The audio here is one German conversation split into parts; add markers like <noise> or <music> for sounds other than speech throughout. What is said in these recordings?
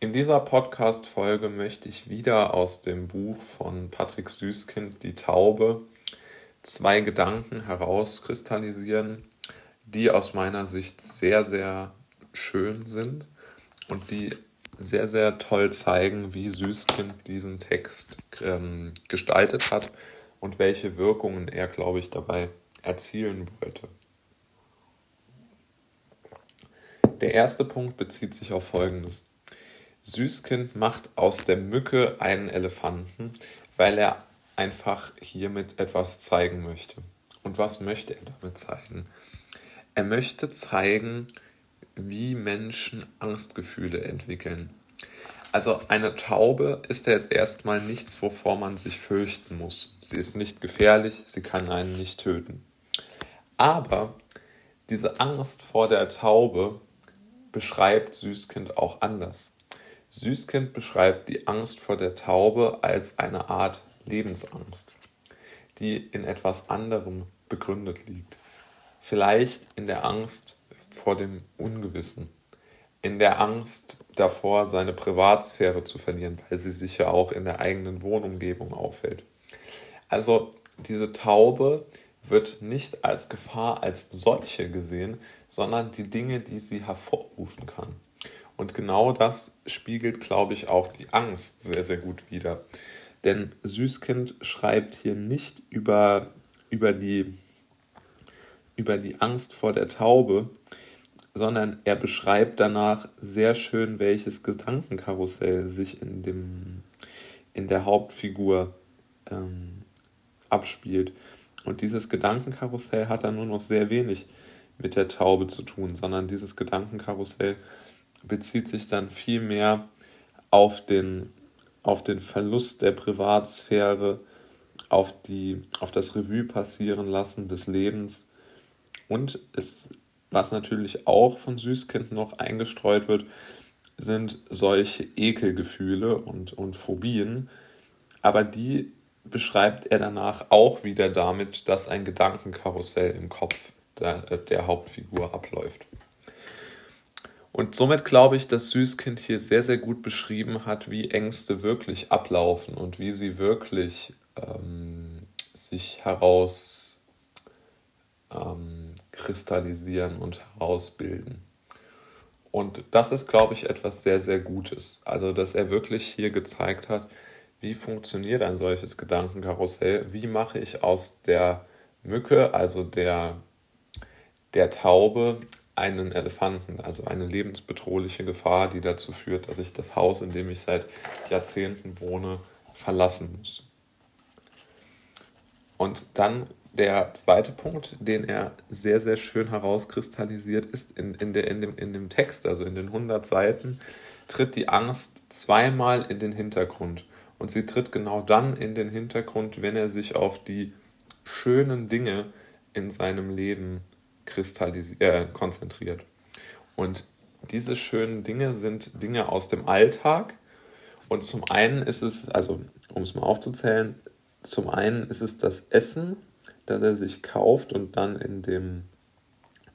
In dieser Podcast-Folge möchte ich wieder aus dem Buch von Patrick Süßkind, Die Taube, zwei Gedanken herauskristallisieren, die aus meiner Sicht sehr, sehr schön sind und die sehr, sehr toll zeigen, wie Süßkind diesen Text ähm, gestaltet hat und welche Wirkungen er, glaube ich, dabei erzielen wollte. Der erste Punkt bezieht sich auf Folgendes. Süßkind macht aus der Mücke einen Elefanten, weil er einfach hiermit etwas zeigen möchte. Und was möchte er damit zeigen? Er möchte zeigen, wie Menschen Angstgefühle entwickeln. Also eine Taube ist ja jetzt erstmal nichts, wovor man sich fürchten muss. Sie ist nicht gefährlich, sie kann einen nicht töten. Aber diese Angst vor der Taube beschreibt Süßkind auch anders. Süßkind beschreibt die Angst vor der Taube als eine Art Lebensangst, die in etwas anderem begründet liegt. Vielleicht in der Angst vor dem Ungewissen, in der Angst davor, seine Privatsphäre zu verlieren, weil sie sich ja auch in der eigenen Wohnumgebung aufhält. Also diese Taube wird nicht als Gefahr als solche gesehen, sondern die Dinge, die sie hervorrufen kann. Und genau das spiegelt, glaube ich, auch die Angst sehr, sehr gut wider. Denn Süßkind schreibt hier nicht über, über, die, über die Angst vor der Taube, sondern er beschreibt danach sehr schön, welches Gedankenkarussell sich in, dem, in der Hauptfigur ähm, abspielt. Und dieses Gedankenkarussell hat dann nur noch sehr wenig mit der Taube zu tun, sondern dieses Gedankenkarussell bezieht sich dann viel mehr auf den, auf den Verlust der Privatsphäre, auf, die, auf das Revue passieren lassen des Lebens und es, was natürlich auch von Süßkind noch eingestreut wird, sind solche Ekelgefühle und, und Phobien, aber die beschreibt er danach auch wieder damit, dass ein Gedankenkarussell im Kopf der, der Hauptfigur abläuft. Und somit glaube ich, dass Süßkind hier sehr, sehr gut beschrieben hat, wie Ängste wirklich ablaufen und wie sie wirklich ähm, sich heraus ähm, kristallisieren und herausbilden. Und das ist, glaube ich, etwas sehr, sehr Gutes. Also, dass er wirklich hier gezeigt hat, wie funktioniert ein solches Gedankenkarussell, wie mache ich aus der Mücke, also der, der Taube, einen Elefanten, also eine lebensbedrohliche Gefahr, die dazu führt, dass ich das Haus, in dem ich seit Jahrzehnten wohne, verlassen muss. Und dann der zweite Punkt, den er sehr, sehr schön herauskristallisiert, ist in, in, der, in, dem, in dem Text, also in den 100 Seiten, tritt die Angst zweimal in den Hintergrund. Und sie tritt genau dann in den Hintergrund, wenn er sich auf die schönen Dinge in seinem Leben äh, konzentriert. Und diese schönen Dinge sind Dinge aus dem Alltag. Und zum einen ist es, also um es mal aufzuzählen, zum einen ist es das Essen, das er sich kauft und dann in dem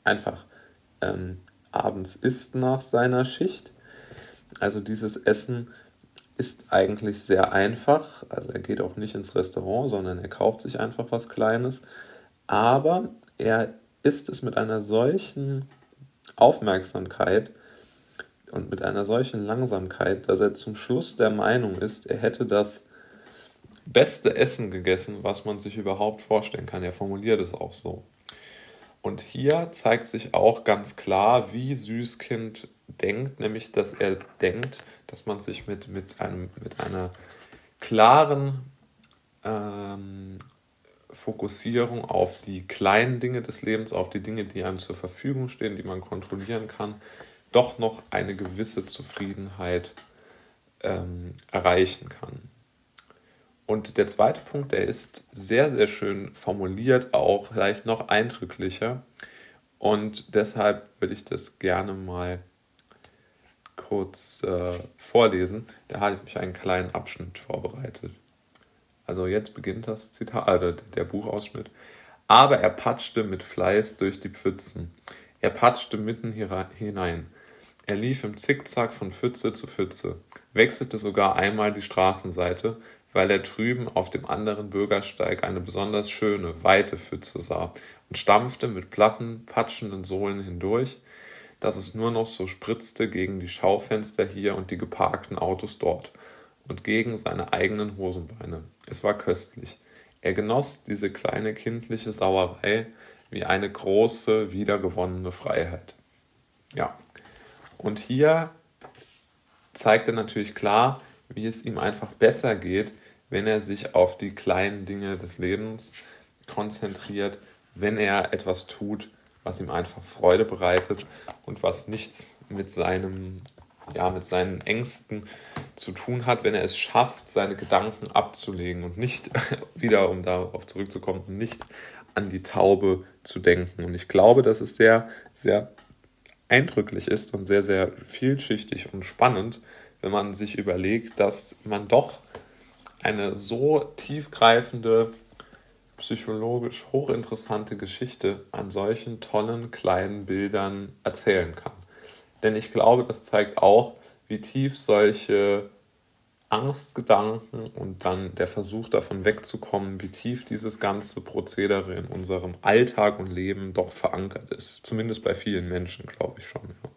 einfach ähm, abends isst nach seiner Schicht. Also dieses Essen ist eigentlich sehr einfach. Also er geht auch nicht ins Restaurant, sondern er kauft sich einfach was Kleines. Aber er ist es mit einer solchen Aufmerksamkeit und mit einer solchen Langsamkeit, dass er zum Schluss der Meinung ist, er hätte das beste Essen gegessen, was man sich überhaupt vorstellen kann. Er formuliert es auch so. Und hier zeigt sich auch ganz klar, wie Süßkind denkt, nämlich dass er denkt, dass man sich mit, mit, einem, mit einer klaren ähm, Fokussierung auf die kleinen Dinge des Lebens, auf die Dinge, die einem zur Verfügung stehen, die man kontrollieren kann, doch noch eine gewisse Zufriedenheit ähm, erreichen kann. Und der zweite Punkt, der ist sehr, sehr schön formuliert, auch vielleicht noch eindrücklicher. Und deshalb würde ich das gerne mal kurz äh, vorlesen. Da habe ich mich einen kleinen Abschnitt vorbereitet. Also jetzt beginnt das Zitat, äh, der Buchausschnitt. Aber er patschte mit Fleiß durch die Pfützen. Er patschte mitten hinein. Er lief im Zickzack von Pfütze zu Pfütze, wechselte sogar einmal die Straßenseite, weil er drüben auf dem anderen Bürgersteig eine besonders schöne, weite Pfütze sah und stampfte mit platten, patschenden Sohlen hindurch, dass es nur noch so spritzte gegen die Schaufenster hier und die geparkten Autos dort und gegen seine eigenen Hosenbeine. Es war köstlich. Er genoss diese kleine kindliche Sauerei wie eine große, wiedergewonnene Freiheit. Ja, und hier zeigt er natürlich klar, wie es ihm einfach besser geht, wenn er sich auf die kleinen Dinge des Lebens konzentriert, wenn er etwas tut, was ihm einfach Freude bereitet und was nichts mit seinem ja, mit seinen Ängsten zu tun hat, wenn er es schafft, seine Gedanken abzulegen und nicht <laughs> wieder, um darauf zurückzukommen, nicht an die Taube zu denken. Und ich glaube, dass es sehr, sehr eindrücklich ist und sehr, sehr vielschichtig und spannend, wenn man sich überlegt, dass man doch eine so tiefgreifende psychologisch hochinteressante Geschichte an solchen tollen kleinen Bildern erzählen kann. Denn ich glaube, das zeigt auch, wie tief solche Angstgedanken und dann der Versuch davon wegzukommen, wie tief dieses ganze Prozedere in unserem Alltag und Leben doch verankert ist. Zumindest bei vielen Menschen, glaube ich schon. Ja.